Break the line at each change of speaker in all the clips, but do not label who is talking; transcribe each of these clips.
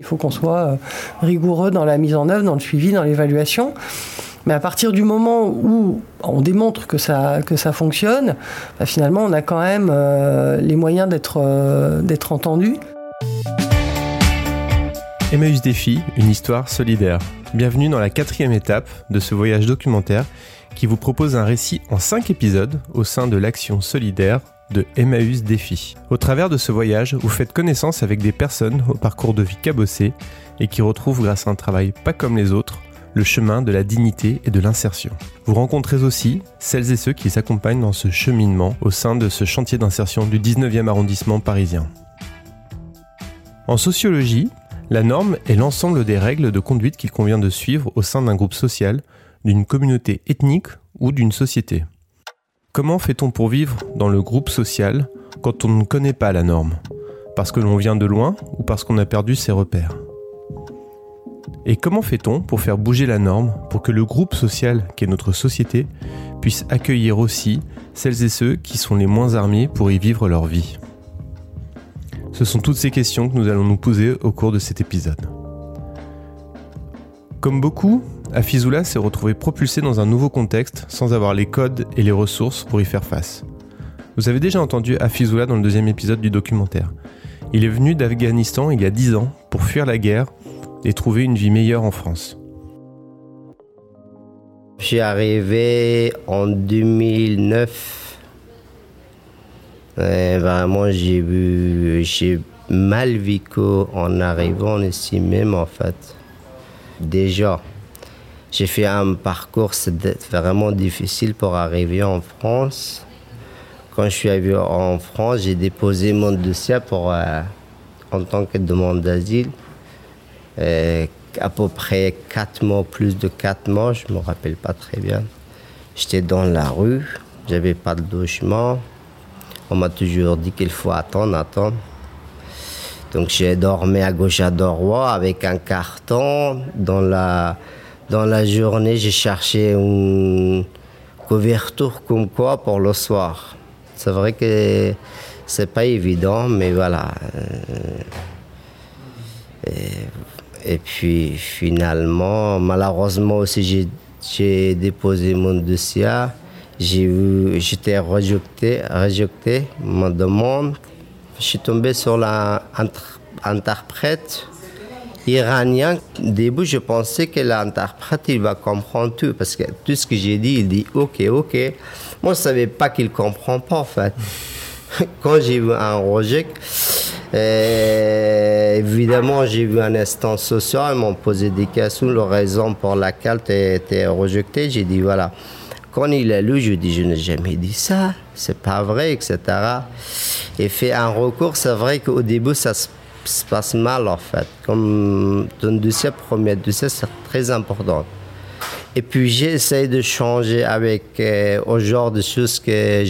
Il faut qu'on soit euh, rigoureux dans la mise en œuvre, dans le suivi, dans l'évaluation. Mais à partir du moment où on démontre que ça, que ça fonctionne, bah, finalement, on a quand même euh, les moyens d'être euh, entendu.
Emmaüs Défi, une histoire solidaire. Bienvenue dans la quatrième étape de ce voyage documentaire qui vous propose un récit en cinq épisodes au sein de l'action solidaire de Emmaüs Défi. Au travers de ce voyage, vous faites connaissance avec des personnes au parcours de vie cabossé et qui retrouvent grâce à un travail pas comme les autres le chemin de la dignité et de l'insertion. Vous rencontrez aussi celles et ceux qui s'accompagnent dans ce cheminement au sein de ce chantier d'insertion du 19e arrondissement parisien. En sociologie, la norme est l'ensemble des règles de conduite qu'il convient de suivre au sein d'un groupe social, d'une communauté ethnique ou d'une société. Comment fait-on pour vivre dans le groupe social quand on ne connaît pas la norme? Parce que l'on vient de loin ou parce qu'on a perdu ses repères? Et comment fait-on pour faire bouger la norme pour que le groupe social qu'est notre société puisse accueillir aussi celles et ceux qui sont les moins armés pour y vivre leur vie? Ce sont toutes ces questions que nous allons nous poser au cours de cet épisode. Comme beaucoup, Afizula s'est retrouvé propulsé dans un nouveau contexte sans avoir les codes et les ressources pour y faire face. Vous avez déjà entendu Afizula dans le deuxième épisode du documentaire. Il est venu d'Afghanistan il y a 10 ans pour fuir la guerre et trouver une vie meilleure en France.
Je suis arrivé en 2009. Et vraiment, j'ai j'ai mal vécu en arrivant ici même en fait. Déjà, j'ai fait un parcours vraiment difficile pour arriver en France. Quand je suis arrivé en France, j'ai déposé mon dossier euh, en tant que demande d'asile. À peu près 4 mois, plus de 4 mois, je ne me rappelle pas très bien. J'étais dans la rue, j'avais pas de logement. On m'a toujours dit qu'il faut attendre, attendre. Donc j'ai dormi à gauche à droite avec un carton dans la dans la journée, j'ai cherché une couverture comme quoi pour le soir. C'est vrai que c'est pas évident, mais voilà. Euh, et, puis finalement, malheureusement aussi, j'ai déposé mon dossier. J'étais rejeté, rejeté ma demande. Je suis tombé sur l'interprète iranien. Au début, je pensais que l'interprète, il va comprendre tout, parce que tout ce que j'ai dit, il dit OK, OK. Moi, je ne savais pas qu'il ne comprend pas, en fait. Quand j'ai vu un rejet, euh, évidemment, j'ai vu un instant social, ils m'ont posé des questions, la raison pour laquelle tu été rejeté. J'ai dit, voilà. Quand il a lu, je dis, je n'ai jamais dit ça, c'est pas vrai, etc. Et fait un recours, c'est vrai qu'au début, ça se se passe mal en fait. Comme ton dossier, premier dossier, c'est très important. Et puis j'essaie de changer avec euh, au genre de choses que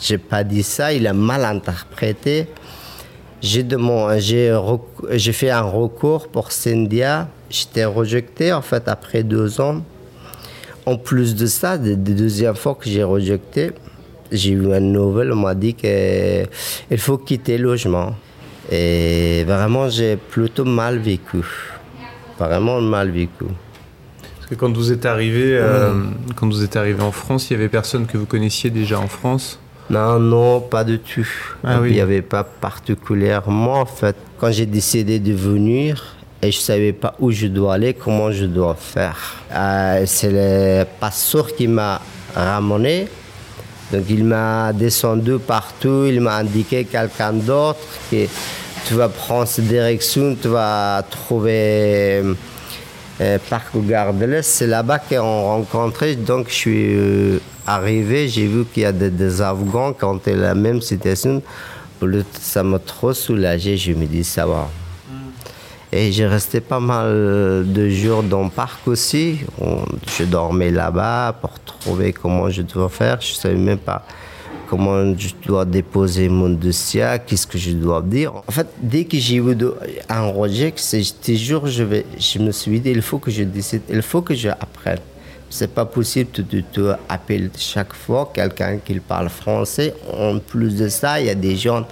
j'ai pas dit ça, il a mal interprété. J'ai j'ai fait un recours pour Cyndia. J'étais rejeté en fait après deux ans. En plus de ça, la deuxième fois que j'ai rejeté, j'ai eu une nouvelle, on m'a dit qu'il faut quitter le logement. Et vraiment, j'ai plutôt mal vécu. Vraiment mal vécu.
Parce que quand vous êtes arrivé, euh, quand vous êtes arrivé en France, il y avait personne que vous connaissiez déjà en France?
Non, non, pas du tout. Ah il n'y avait pas particulièrement. En fait, quand j'ai décidé de venir, et je ne savais pas où je dois aller, comment je dois faire. Euh, c'est le pasteur qui m'a ramené. Donc il m'a descendu partout, il m'a indiqué quelqu'un d'autre qui tu vas prendre cette direction, tu vas trouver euh, Parc. C'est là-bas qu'on rencontré. Donc, je suis euh, arrivé, j'ai vu qu'il y a des, Afghans qui ont la même situation. Ça m'a trop soulagé. Je me dis, ça va. Et j'ai resté pas mal de jours dans le parc aussi. Je dormais là-bas pour trouver comment je dois faire. Je ne savais même pas comment je dois déposer mon dossier, qu'est-ce que je dois dire. En fait, dès que j'ai eu un rejet, toujours, je, vais, je me suis dit, il faut que je décide, il faut que je apprenne. C'est pas possible de, de, appeler chaque fois quelqu'un qui parle français. En plus de ça, il y a des gens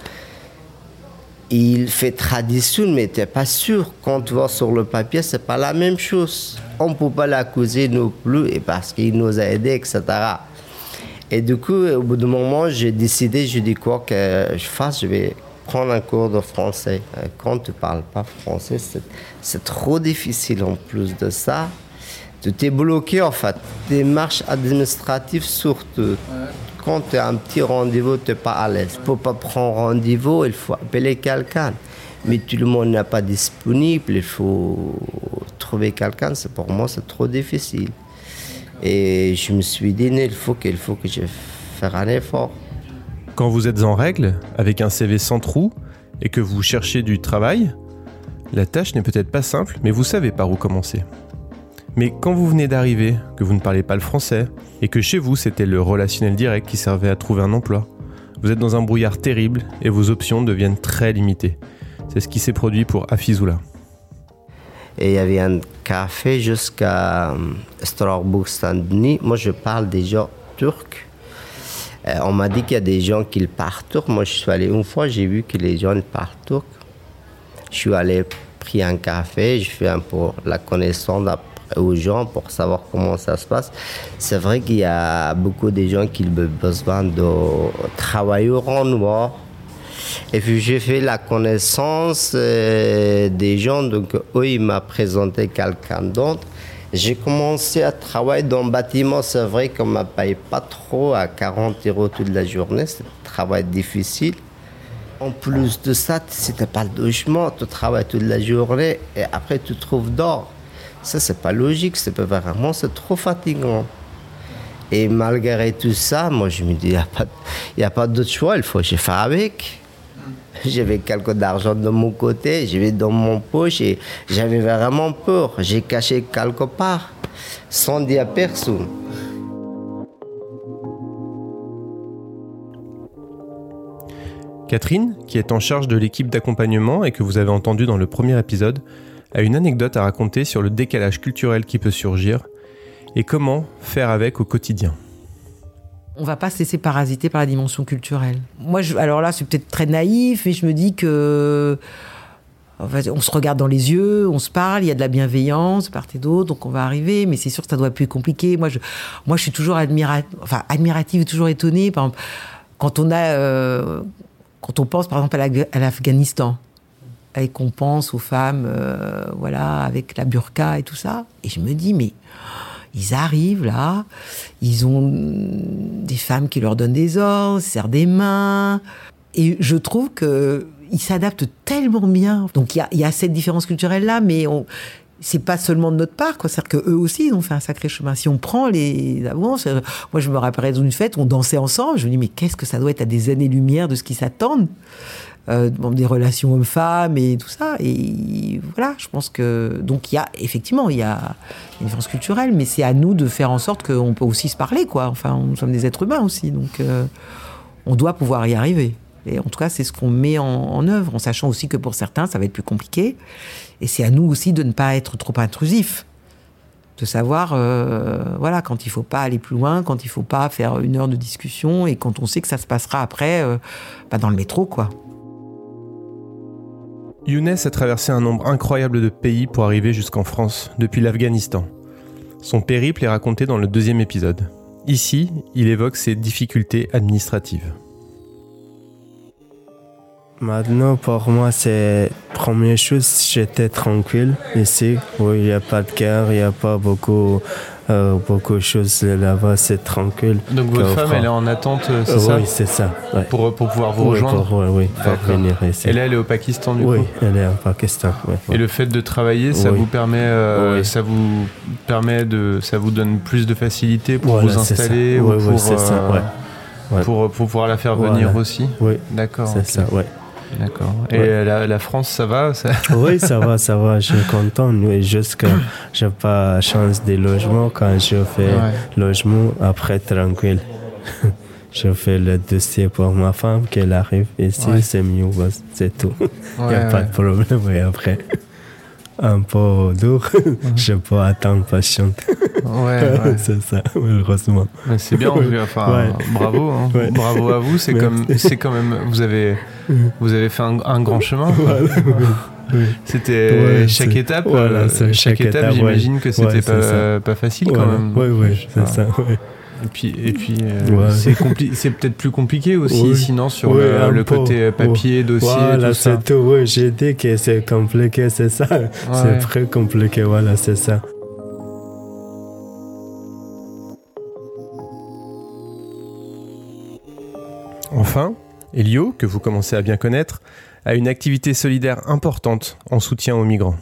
il fait tradition, mais tu n'es pas sûr. Quand tu vois sur le papier, c'est pas la même chose. On ne peut pas l'accuser non plus et parce qu'il nous a aidés, etc. Et du coup, au bout d'un moment, j'ai décidé, je dis quoi que je fasse, je vais prendre un cours de français. Quand tu parles pas français, c'est trop difficile en plus de ça. Tu t'es bloqué en fait. Démarche administrative surtout. Quand tu as un petit rendez-vous, tu n'es pas à l'aise. Pour pas prendre rendez-vous, il faut appeler quelqu'un. Mais tout le monde n'est pas disponible, il faut trouver quelqu'un. Pour moi, c'est trop difficile. Et je me suis dit, il faut, qu'il faut que je fasse un effort.
Quand vous êtes en règle, avec un CV sans trou, et que vous cherchez du travail, la tâche n'est peut-être pas simple, mais vous savez par où commencer. Mais quand vous venez d'arriver, que vous ne parlez pas le français, et que chez vous c'était le relationnel direct qui servait à trouver un emploi, vous êtes dans un brouillard terrible et vos options deviennent très limitées. C'est ce qui s'est produit pour Afizula.
Et il y avait un café jusqu'à euh, Strasbourg Saint-Denis. Moi, je parle déjà turc. Euh, on m'a dit qu'il y a des gens qui parlent turc. Moi, je suis allé une fois, j'ai vu que les gens parlent turc. Je suis allé pris un café, je fais un peu la connaissance aux gens pour savoir comment ça se passe. C'est vrai qu'il y a beaucoup de gens qui ont besoin de travailler au noir. Et puis j'ai fait la connaissance euh, des gens, donc eux, ils m'ont présenté quelqu'un d'autre. J'ai commencé à travailler dans le bâtiment, c'est vrai qu'on ne m'a payé pas trop, à 40 euros toute la journée, c'est un travail difficile. En plus de ça, si tu pas le logement, tu travailles toute la journée et après tu trouves d'or. Ça, c'est pas logique, c'est pas vraiment, c'est trop fatigant. Et malgré tout ça, moi, je me dis, il n'y a pas, d'autre choix, il faut que je fasse avec. J'avais quelque d'argent de mon côté, je vais dans mon poche et j'avais vraiment peur. J'ai caché quelque part, sans dire personne.
Catherine, qui est en charge de l'équipe d'accompagnement et que vous avez entendu dans le premier épisode, a une anecdote à raconter sur le décalage culturel qui peut surgir et comment faire avec au quotidien.
On va pas se laisser parasiter par la dimension culturelle. Moi, alors là, c'est peut-être très naïf, mais je me dis que on se regarde dans les yeux, on se parle, il y a de la bienveillance de part et d'autre, donc on va arriver, mais c'est sûr que ça doit plus compliqué. Moi, je, moi, je suis toujours admirative, enfin, admirative, toujours étonnée. Quand on a, euh, quand on pense par exemple à l'Afghanistan, et qu'on pense aux femmes, euh, voilà, avec la burqa et tout ça. Et je me dis, mais ils arrivent là, ils ont des femmes qui leur donnent des ordres, serrent des mains. Et je trouve que ils s'adaptent tellement bien. Donc il y a, cette différence culturelle là, mais on, c'est pas seulement de notre part. C'est-à-dire que eux aussi, ils ont fait un sacré chemin. Si on prend les avances, moi, je me rappellerai d'une fête, on dansait ensemble. Je me dis, mais qu'est-ce que ça doit être? À des années-lumière de ce qui s'attendent euh, des relations hommes-femmes et tout ça. Et voilà, je pense que. Donc, il y a, effectivement, il y a une différence culturelle, mais c'est à nous de faire en sorte qu'on peut aussi se parler, quoi. Enfin, nous sommes des êtres humains aussi, donc euh, on doit pouvoir y arriver. Et en tout cas, c'est ce qu'on met en, œuvre, en sachant aussi que pour certains, ça va être plus compliqué. Et c'est à nous aussi de ne pas être trop intrusif de savoir, euh, voilà, quand il faut pas aller plus loin, quand il faut pas faire une heure de discussion, et quand on sait que ça se passera après, bah, dans le métro, quoi.
Younes a traversé un nombre incroyable de pays pour arriver jusqu'en France, depuis l'Afghanistan. Son périple est raconté dans le deuxième épisode. Ici, il évoque ses difficultés administratives.
Maintenant, pour moi, c'est première chose, j'étais tranquille ici, où il n'y a pas de guerre, il n'y a pas beaucoup euh, beaucoup de choses là-bas, c'est tranquille.
Donc votre femme, elle est en attente, euh, c'est ça
Oui, c'est ça.
Pour, pour pouvoir vous rejoindre
Oui, pour venir ici.
Et là, elle est au Pakistan du
coup
Oui,
elle est au Pakistan.
Et le fait de travailler, ça vous permet, euh, ça vous permet de, ça vous donne plus de facilité pour vous installer
ou pour, ça,
pour, pour, pouvoir la faire venir aussi
Oui,
d'accord.
C'est ça, ouais.
D'accord. Et la, France, ça va
Oui, ça va, ça va. Je suis content. juste que je n'ai pas chance de logement. Quand je fais logement, après, tranquille. je fais le dossier pour ma femme, qu'elle arrive ici, c'est mieux, c'est tout. Il n'y a pas de problème après. Un peu dur, je peux attendre patiente.
Ouais,
c'est ça, malheureusement.
C'est bien, enfin, bravo, hein. bravo à vous. C'est comme, c'est quand même, vous avez, vous avez fait un, grand chemin. C'était chaque étape. Voilà, euh, chaque, étape, j'imagine que c'était pas, pas, facile quand même.
Oui, oui, c'est ça.
Et puis, et puis euh, c'est peut-être plus compliqué aussi, sinon sur le, côté papier, dossier.
Voilà,
c'est
tout. Oui, j'ai dit que c'est compliqué, c'est ça. C'est très compliqué, voilà, c'est ça.
Enfin, Elio, que vous commencez à bien connaître, a une activité solidaire importante en soutien aux migrants.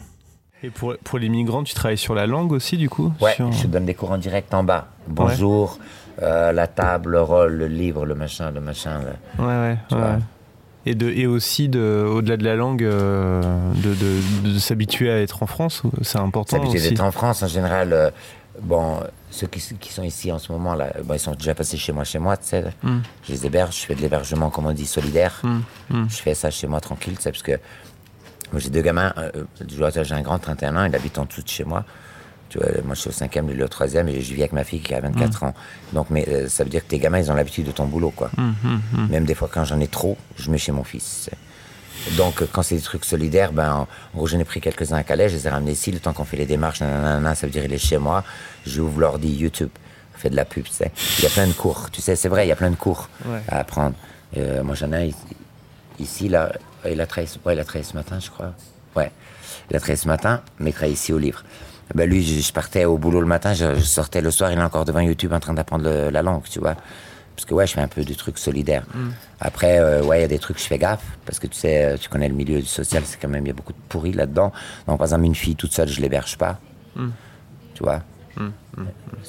Et pour, pour, les migrants, tu travailles sur la langue aussi, du coup
Ouais, je donne des cours en direct en bas. Bonjour, euh, la table, le rôle, le livre, le machin, le machin.
Ouais, ouais, ouais. Et, de, et aussi, de, au-delà de la langue, euh, de, de, s'habituer à être en France, c'est important
S'habituer d'être en France, en général, euh, bon, ceux qui, qui, sont ici en ce moment, là, bon, ils sont déjà passés chez moi, chez moi, tu sais. Hmm. Je les héberge, je fais de l'hébergement, comme on dit, solidaire. Hmm. Hmm. Je fais ça chez moi tranquille, tu sais, parce que j'ai deux gamins. Euh, j'ai un grand 31 ans, il habite en dessous de chez moi. Tu vois, moi, je suis au cinquième, lui, le troisième, et je vis avec ma fille qui a 24 mm. ans. Donc, mais euh, ça veut dire que tes gamins, ils ont l'habitude de ton boulot, quoi. Mm, mm, Même des fois, quand j'en ai trop, je mets chez mon fils. Donc, quand c'est des trucs solidaires, ben, en gros, j'en ai pris quelques-uns à Calais, je les ai ramenés ici, le temps qu'on fait les démarches, nanana, ça veut dire il est chez moi, j'ouvre l'ordi YouTube, fait de la pub, tu sais. Il y a plein de cours, tu sais, c'est vrai, il y a plein de cours à apprendre. Euh, moi, j'en ai ici, là, il a travaillé, ouais, il a travaillé ce matin, je crois. Ouais, il a travaillé ce matin, mais il travaille ici au livre. Ben lui, je, partais au boulot le matin, je, sortais le soir, il est encore devant YouTube en train d'apprendre la langue, tu vois. Parce que ouais, je fais un peu du truc solidaire. Mm. Après, euh, ouais, il y a des trucs, je fais gaffe, parce que tu sais, euh, tu connais le milieu social, c'est quand même, il y a beaucoup de pourris là-dedans. Donc, par exemple, une fille toute seule, je l'héberge pas. Mm. Tu vois? Mm,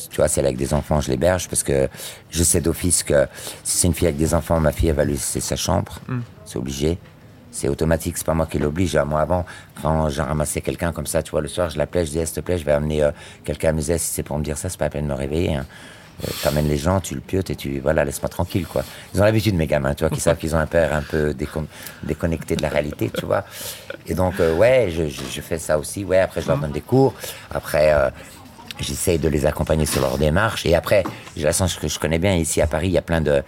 Tu vois, si elle est avec des enfants, je l'héberge, parce que je sais d'office que si c'est une fille avec des enfants, ma fille, elle va lui laisser sa chambre. C'est obligé c'est automatique, c'est pas moi qui l'oblige. Moi, avant, quand j'ai ramassé quelqu'un comme ça, tu vois, le soir, je l'appelais, je disais, s'il te plaît, je vais amener euh, quelqu'un à me si c'est pour me dire ça, c'est pas la peine de me réveiller. Hein. Euh, t'amènes les gens, tu le piotes et tu, voilà, laisse-moi tranquille, quoi. Ils ont l'habitude, mes gamins, tu vois, qui savent qu'ils ont un père un peu déconnecté de la réalité, tu vois. Et donc, euh, ouais, je, je, fais ça aussi, ouais, après, je leur donne des cours. Après, j'essaye de les accompagner sur leur démarche. Et après, j'ai la chance que je connais bien, ici à Paris, il y a plein de,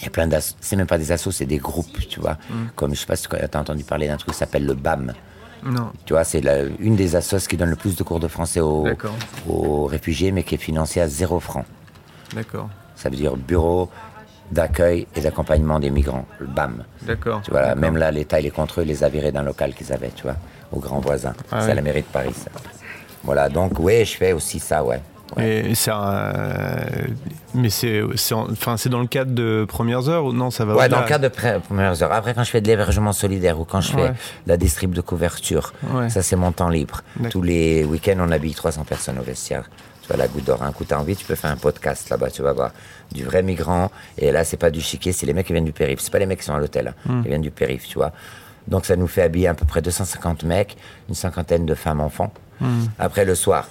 il y a plein d'associations, c'est même pas des assos, c'est des groupes, tu vois. Mm. Comme je sais pas si tu as entendu parler d'un truc qui s'appelle le BAM.
Non.
Tu vois, c'est une des assos qui donne le plus de cours de français aux, aux réfugiés, mais qui est financée à zéro franc.
D'accord.
Ça veut dire Bureau d'accueil et d'accompagnement des migrants, le BAM.
D'accord.
Tu vois, même là, l'État, il est contre eux, les a virés d'un local qu'ils avaient, tu vois, aux grands voisins. Ah c'est à la mairie de Paris, ça. Voilà, donc, oui, je fais aussi ça, ouais.
Et c'est mais c'est enfin c'est dans le cadre de premières heures ou non ça va
Ouais, dans le cadre de premières heures. Après quand je fais de l'hébergement solidaire ou quand je fais la distrib de couverture, ça c'est mon temps libre. Tous les week-ends on habille 300 personnes au vestiaire. Tu vois la goutte d'or, un coup t'as envie, tu peux faire un podcast là-bas, tu vas voir du vrai migrant. Et là c'est pas du chiquet, c'est les mecs qui viennent du périph. C'est pas les mecs qui sont à l'hôtel, hein. hmm. ils viennent du périph, tu vois. Donc ça nous fait habiller à peu près 250 mecs, une cinquantaine de femmes enfants. Hmm. Après le soir,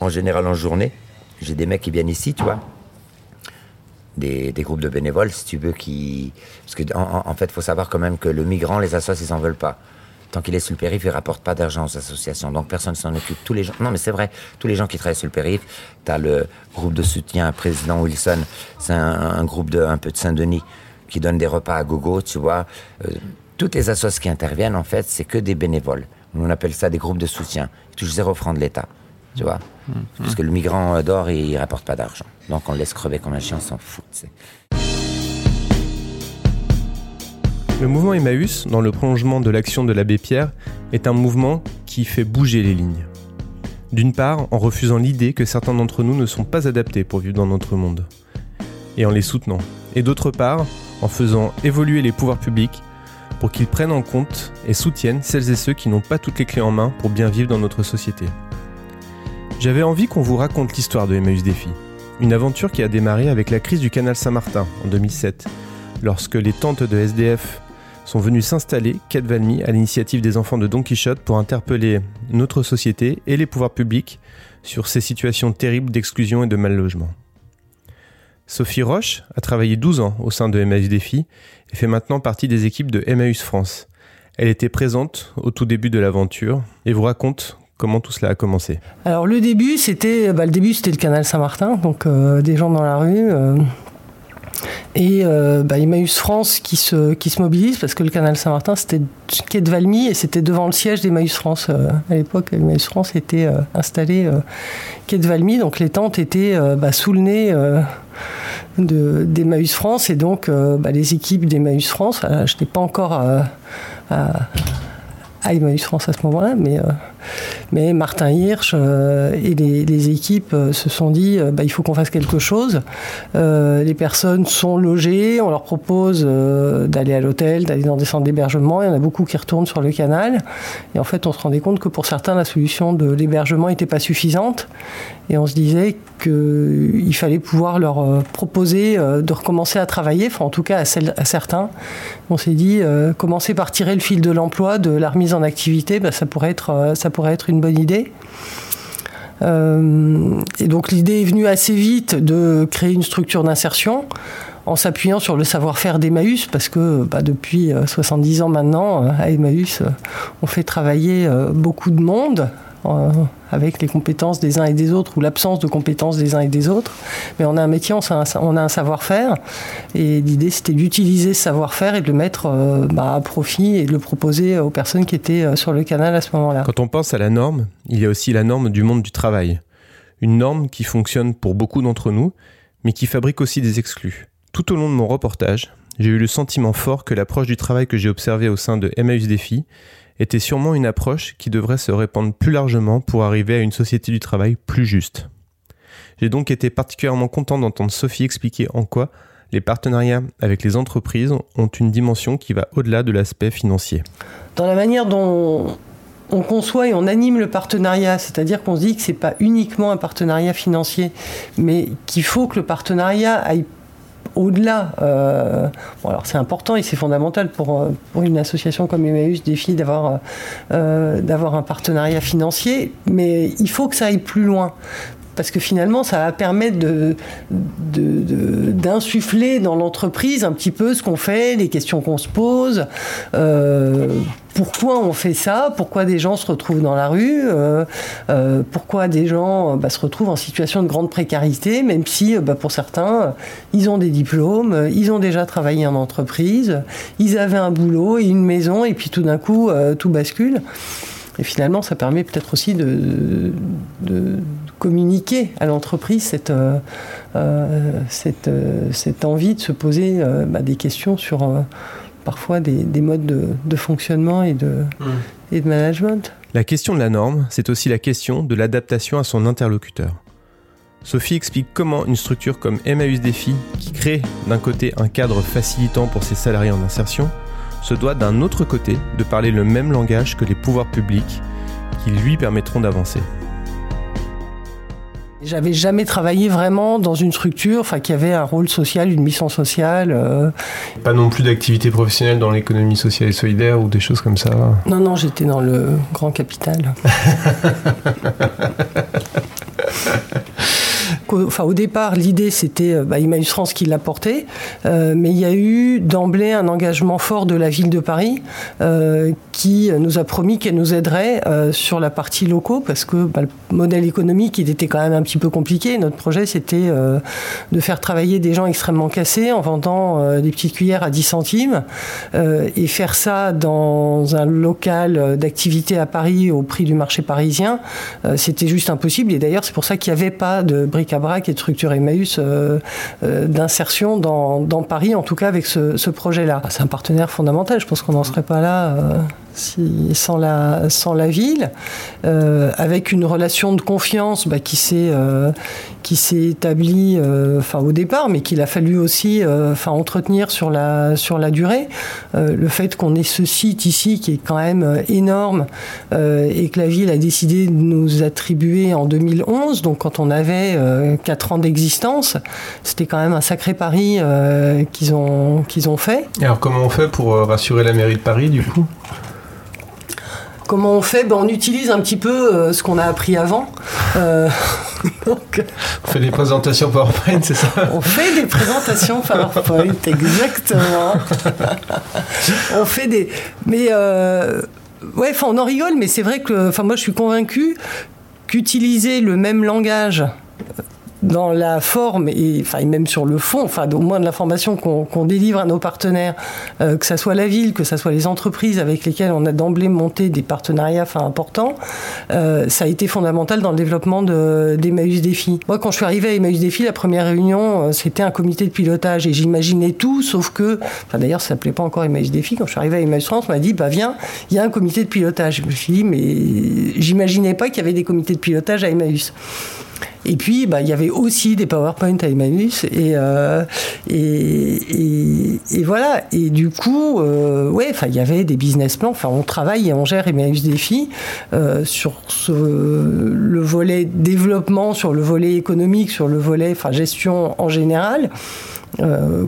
en général en journée. J'ai des mecs qui viennent ici, tu vois. Des, groupes de bénévoles, si tu veux, qui. Parce que, en, fait, il faut savoir quand même que le migrant, les associations, ils n'en veulent pas. Tant qu'il est sur le périph', il rapporte pas d'argent aux associations. Donc personne s'en occupe. Tous les gens. Non, mais c'est vrai. Tous les gens qui travaillent sur le périph', as le groupe de soutien président Wilson. C'est un, groupe de un peu de Saint-Denis qui donne des repas à gogo, tu vois. Euh, toutes les associations qui interviennent, en fait, c'est que des bénévoles. On appelle ça des groupes de soutien. Ils touchent zéro franc de l'État tu vois. Parce que le migrant dort et il rapporte pas d'argent. Donc on le laisse crever comme un chien, on s'en fout.
Le mouvement Emmaüs, dans le prolongement de l'action de l'abbé Pierre, est un mouvement qui fait bouger les lignes. D'une part, en refusant l'idée que certains d'entre nous ne sont pas adaptés pour vivre dans notre monde, et en les soutenant. Et d'autre part, en faisant évoluer les pouvoirs publics pour qu'ils prennent en compte et soutiennent celles et ceux qui n'ont pas toutes les clés en main pour bien vivre dans notre société. J'avais envie qu'on vous raconte l'histoire de Emmaüs Défi. Une aventure qui a démarré avec la crise du canal Saint-Martin en 2007, lorsque les tentes de SDF sont venues s'installer, quai Valmy, à l'initiative des enfants de Don Quichotte pour interpeller notre société et les pouvoirs publics sur ces situations terribles d'exclusion et de mal logement. Sophie Roche a travaillé 12 ans au sein de Emmaüs Défi et fait maintenant partie des équipes de Emmaüs France. Elle était présente au tout début de l'aventure et vous raconte comment tout cela a commencé.
Alors le début, c'était bah, le début, c'était le canal Saint-Martin, donc des gens dans la rue et euh, bah, Emmaüs France qui se, mobilise parce que le canal Saint-Martin c'était quai de Valmy et c'était devant le siège d'Emmaüs France. Euh, à l'époque, Emmaüs France était euh, installé euh, quai de Valmy, donc les tentes étaient bah, sous le nez d'Emmaüs France et donc les équipes d'Emmaüs France, je n'étais pas encore à Emmaüs France à ce moment-là, mais mais Martin Hirsch euh, et les, équipes euh, se sont dit euh, bah, il faut qu'on fasse quelque chose. les personnes sont logées, on leur propose d'aller à l'hôtel, d'aller dans des centres d'hébergement. Il y en a beaucoup qui retournent sur le canal. Et en fait, on se rendait compte que pour certains, la solution de l'hébergement n'était pas suffisante. Et on se disait qu'il fallait pouvoir leur proposer de recommencer à travailler, enfin en tout cas à, certains. On s'est dit, commencer par tirer le fil de l'emploi, de la remise en activité, bah, ça pourrait être, une bonne idée. Euh, et donc l'idée est venue assez vite de créer une structure d'insertion en s'appuyant sur le savoir-faire d'Emmaüs, parce que bah, depuis 70 euh, ans maintenant, euh, à Emmaüs, on fait travailler beaucoup de monde euh, avec les compétences des uns et des autres ou l'absence de compétences des uns et des autres. Mais on a un métier, on a un, savoir-faire. Et l'idée, c'était d'utiliser ce savoir-faire et de le mettre euh, bah, à profit et de le proposer aux personnes qui étaient euh, sur le canal à ce moment-là.
Quand on pense à la norme, il y a aussi la norme du monde du travail. Une norme qui fonctionne pour beaucoup d'entre nous, mais qui fabrique aussi des exclus. Tout au long de mon reportage, j'ai eu le sentiment fort que l'approche du travail que j'ai observée au sein de Emmaüs Défi était sûrement une approche qui devrait se répandre plus largement pour arriver à une société du travail plus juste. J'ai donc été particulièrement content d'entendre Sophie expliquer en quoi les partenariats avec les entreprises ont une dimension qui va au-delà de l'aspect financier.
Dans la manière dont on conçoit et on anime le partenariat, c'est-à-dire qu'on se dit que ce n'est pas uniquement un partenariat financier, mais qu'il faut que le partenariat aille au-delà, euh, c'est important et c'est fondamental pour, euh, une association comme Emmaüs Défi d'avoir euh, d'avoir un partenariat financier, mais il faut que ça aille plus loin parce que finalement, ça va permettre d'insuffler dans l'entreprise un petit peu ce qu'on fait, les questions qu'on se pose, euh, pourquoi on fait ça, pourquoi des gens se retrouvent dans la rue, euh, euh, pourquoi des gens bah, se retrouvent en situation de grande précarité, même si bah, pour certains, ils ont des diplômes, ils ont déjà travaillé en entreprise, ils avaient un boulot et une maison, et puis tout d'un coup, tout bascule. Et finalement, ça permet peut-être aussi de, communiquer à l'entreprise cette, euh, euh, euh, cette, envie de se poser bah, des questions sur parfois des, modes de, fonctionnement et de, mmh. et de management.
La question de la norme, c'est aussi la question de l'adaptation à son interlocuteur. Sophie explique comment une structure comme Emmaüs Défi, qui crée d'un côté un cadre facilitant pour ses salariés en insertion, se doit d'un autre côté de parler le même langage que les pouvoirs publics qui lui permettront d'avancer.
J'avais jamais travaillé vraiment dans une structure enfin, qui avait un rôle social, une mission sociale. Euh.
Pas non plus d'activité professionnelle dans l'économie sociale et solidaire ou des choses comme ça
Non, non, j'étais dans le grand capital. enfin, au départ, l'idée, c'était euh, bah, France qui l'a porté, euh, mais il y a eu d'emblée un engagement fort de la ville de Paris euh, qui nous a promis qu'elle nous aiderait sur la partie locaux, parce que bah, le modèle économique, était quand même un petit peu compliqué. Notre projet, c'était de faire travailler des gens extrêmement cassés en vendant des petites cuillères à 10 centimes, et faire ça dans un local d'activité à Paris au prix du marché parisien, c'était juste impossible. Et d'ailleurs, c'est pour ça qu'il n'y avait pas de bric et de structure Emmaüs euh, euh, d'insertion dans, Paris, en tout cas avec ce, projet-là. C'est un partenaire fondamental, je pense qu'on n'en serait pas là. Sans, la, ville, euh, avec une relation de confiance bah, qui s'est euh, qui s'est établie euh, au départ, mais qu'il a fallu aussi entretenir sur la sur la durée. le fait qu'on ait ce site ici qui est quand même énorme et que la ville a décidé de nous attribuer en 2011, donc quand on avait 4 ans d'existence, c'était quand même un sacré pari qu'ils ont qu'ils ont fait.
alors comment on fait pour rassurer la mairie de Paris du coup?
Comment on fait ben, On utilise un petit peu ce qu'on a appris avant.
donc, on fait des présentations PowerPoint, c'est ça
On fait des présentations PowerPoint, exactement. on fait des. Mais ouais, enfin, on en rigole, mais c'est vrai que, enfin, moi, je suis convaincu qu'utiliser le même langage dans la forme et, même sur le fond, enfin, au moins de l'information qu'on délivre à nos partenaires, euh, que ce soit la ville, que ce soit les entreprises avec lesquelles on a d'emblée monté des partenariats enfin, importants, euh, ça a été fondamental dans le développement d'Emmaüs Défi. Moi, quand je suis arrivé à Emmaüs Défi, la première réunion, euh, c'était un comité de pilotage et j'imaginais tout, sauf que, enfin, d'ailleurs, ça s'appelait pas encore Emmaüs Défi. Quand je suis arrivé à Emmaüs France, on m'a dit, bah viens, il y a un comité de pilotage. Je me suis dit, mais j'imaginais pas qu'il y avait des comités de pilotage à Emmaüs. Et puis, bah, il y avait aussi des PowerPoint à Emmaüs. Euh, et, et, voilà. Et du coup, euh, il y avait des business plans. Enfin, on travaille et on gère Emmaüs Défi euh, sur le volet développement, sur le volet économique, sur le volet gestion en général.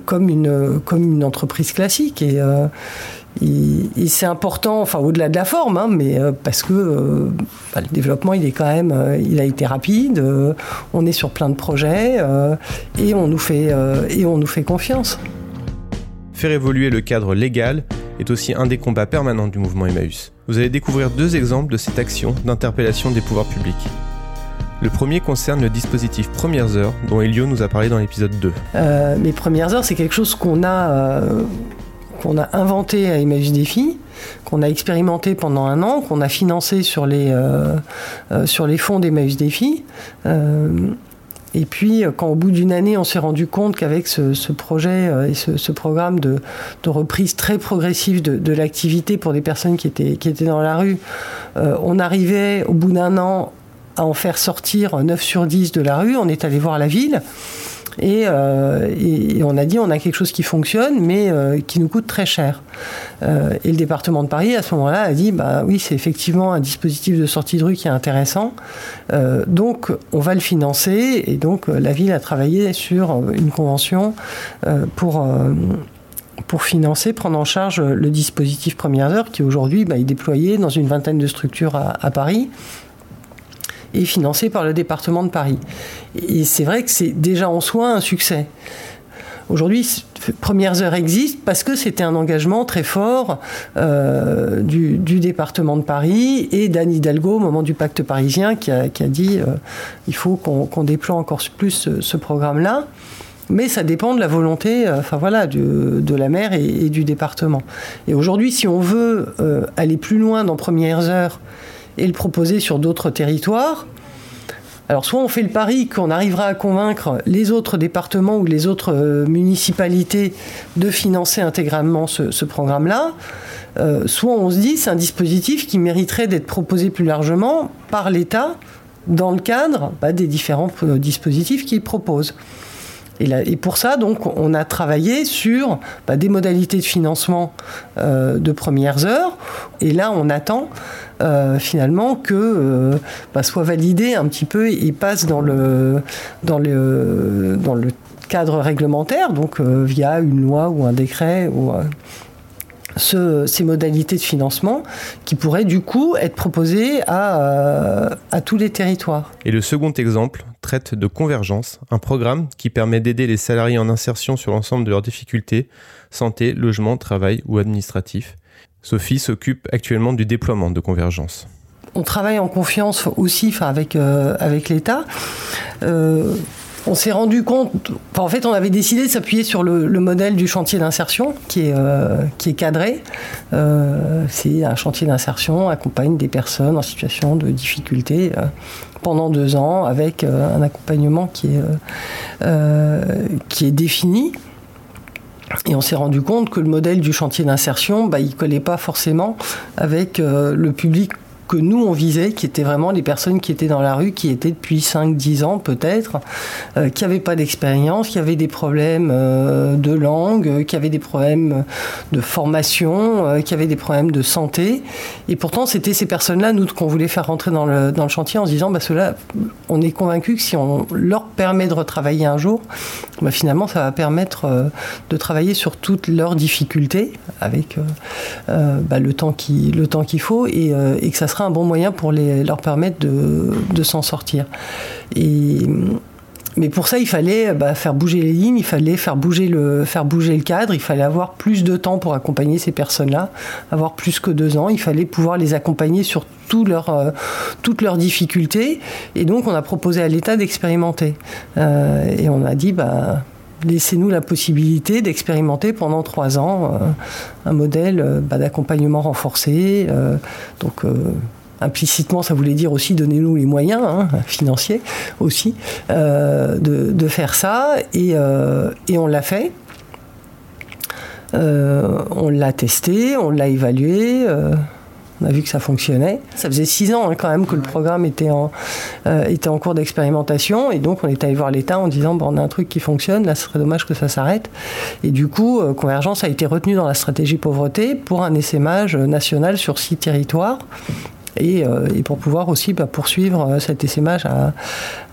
comme, une, comme une entreprise classique. Et, et, c'est important, enfin au-delà de la forme, hein, mais euh, parce que euh, bah, le développement, il est quand même, euh, il a été rapide. on est sur plein de projets et on nous fait et on nous fait confiance.
Faire évoluer le cadre légal est aussi un des combats permanents du mouvement Emmaüs. Vous allez découvrir deux exemples de cette action d'interpellation des pouvoirs publics. Le premier concerne le dispositif Premières Heures, dont Elio nous a parlé dans l'épisode 2.
les Premières Heures, c'est quelque chose qu'on a qu'on a inventé à Emmaüs Défi, qu'on a expérimenté pendant un an, qu'on a financé sur les, euh, euh, sur les fonds d'Emmaüs Défi. Euh, et puis, quand au bout d'une année, on s'est rendu compte qu'avec ce, projet et ce, programme de, reprise très progressive de, l'activité pour des personnes qui étaient, qui étaient dans la rue, on arrivait au bout d'un an à en faire sortir 9 sur 10 de la rue. On est allé voir la ville. Euh, et, on a dit on a quelque chose qui fonctionne, mais euh, qui nous coûte très cher. Euh, et le département de Paris, à ce moment-là, a dit bah oui, c'est effectivement un dispositif de sortie de rue qui est intéressant. donc on va le financer. Et donc la ville a travaillé sur une convention pour pour financer, prendre en charge le dispositif Premières Heures, qui aujourd'hui bah, est déployé dans une vingtaine de structures à Paris et financé par le département de Paris. Et c'est vrai que c'est déjà en soi un succès. Aujourd'hui, Premières Heures existe parce que c'était un engagement très fort euh, du, département de Paris et d'Anne Hidalgo au moment du pacte parisien qui a, dit euh, il faut qu'on déploie encore plus ce, programme-là. Mais ça dépend de la volonté euh, enfin voilà, de, la maire et, et, du département. Et aujourd'hui, si on veut aller plus loin dans Premières Heures et le proposer sur d'autres territoires. Alors soit on fait le pari qu'on arrivera à convaincre les autres départements ou les autres euh, municipalités de financer intégralement ce, programme-là, euh, soit on se dit c'est un dispositif qui mériterait d'être proposé plus largement par l'État dans le cadre bah, des différents euh, dispositifs qu'il propose. Et, pour ça, donc, on a travaillé sur bah, des modalités de financement de premières heures. Et là, on attend euh, finalement que euh, bah, soit validé un petit peu et passe dans le, cadre réglementaire, donc euh, via une loi ou un décret ou ces modalités de financement qui pourraient du coup être proposées à, tous les territoires.
Et le second exemple traite de Convergence, un programme qui permet d'aider les salariés en insertion sur l'ensemble de leurs difficultés, santé, logement, travail ou administratif. Sophie s'occupe actuellement du déploiement de Convergence.
On travaille en confiance aussi avec, euh, avec l'État. Euh, on s'est rendu compte, en fait, on avait décidé de s'appuyer sur le, modèle du chantier d'insertion qui est, euh, qui cadré. c'est un chantier d'insertion, accompagne des personnes en situation de difficulté pendant deux ans avec un accompagnement qui est défini. Et on s'est rendu compte que le modèle du chantier d'insertion, bah, il ne collait pas forcément avec euh, le public que nous on visait, qui étaient vraiment les personnes qui étaient dans la rue, qui étaient depuis 5-10 ans peut-être, euh, qui n'avaient pas d'expérience, qui avaient des problèmes euh, de langue, qui avaient des problèmes de formation, euh, qui avaient des problèmes de santé. Et pourtant, c'était ces personnes-là, nous, qu'on voulait faire rentrer dans le, chantier en se disant, bah, on est convaincu que si on leur permet de retravailler un jour, bah, finalement, ça va permettre de travailler sur toutes leurs difficultés avec bah, le temps qu'il faut et que ça sera un bon moyen pour les, leur permettre de, s'en sortir. Mais pour ça, il fallait bah, faire bouger les lignes, il fallait faire bouger, le, faire bouger le cadre, il fallait avoir plus de temps pour accompagner ces personnes-là, avoir plus que deux ans, il fallait pouvoir les accompagner sur euh, toutes leurs difficultés. Et donc, on a proposé à l'État d'expérimenter. Euh, et on a dit, bah, laissez-nous la possibilité d'expérimenter pendant trois ans euh, un modèle euh, bah, d'accompagnement renforcé. Euh, donc implicitement, ça voulait dire aussi donnez-nous les moyens hein, financiers aussi de, faire ça. Et, et on l'a fait. on l'a testé, on l'a évalué. On a vu que ça fonctionnait. Ça faisait six ans hein, quand même que le programme était en, euh, était en cours d'expérimentation. Et donc, on est allé voir l'État en disant bon, on a un truc qui fonctionne, là, ce serait dommage que ça s'arrête. Et du coup, euh, Convergence a été retenue dans la stratégie pauvreté pour un essaimage national sur six territoires. Et, euh, et pour pouvoir aussi bah, poursuivre cet essaimage à,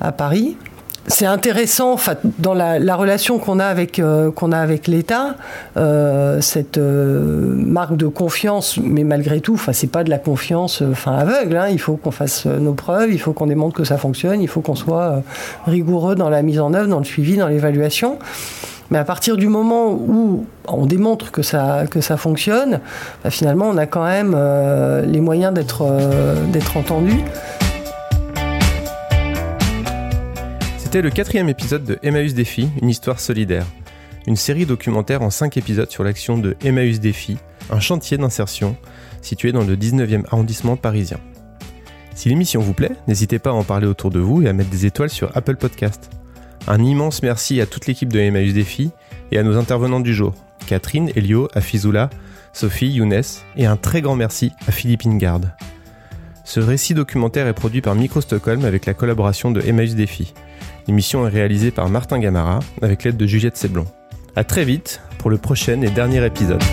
à Paris c'est intéressant dans la, relation qu'on a avec, euh, qu'on a avec l'État, euh, cette euh, marque de confiance, mais malgré tout, enfin, c'est pas de la confiance enfin, aveugle. Hein. il faut qu'on fasse nos preuves, il faut qu'on démontre que ça fonctionne, il faut qu'on soit rigoureux dans la mise en œuvre, dans le suivi, dans l'évaluation. Mais à partir du moment où on démontre que ça, que ça fonctionne, bah, finalement, on a quand même les moyens d'être d'être entendu.
C'était le quatrième épisode de Emmaüs Défi, une histoire solidaire. Une série documentaire en cinq épisodes sur l'action de Emmaüs Défi, un chantier d'insertion situé dans le 19e arrondissement parisien. Si l'émission vous plaît, n'hésitez pas à en parler autour de vous et à mettre des étoiles sur Apple Podcast. Un immense merci à toute l'équipe de Emmaüs Défi et à nos intervenants du jour, Catherine, Elio, Afizoula, Sophie, Younes et un très grand merci à Philippe Ingard. Ce récit documentaire est produit par Micro Stockholm avec la collaboration de Emmaüs Défi. L'émission est réalisée par Martin Gamara avec l'aide de Juliette Seblon. A très vite pour le prochain et dernier épisode.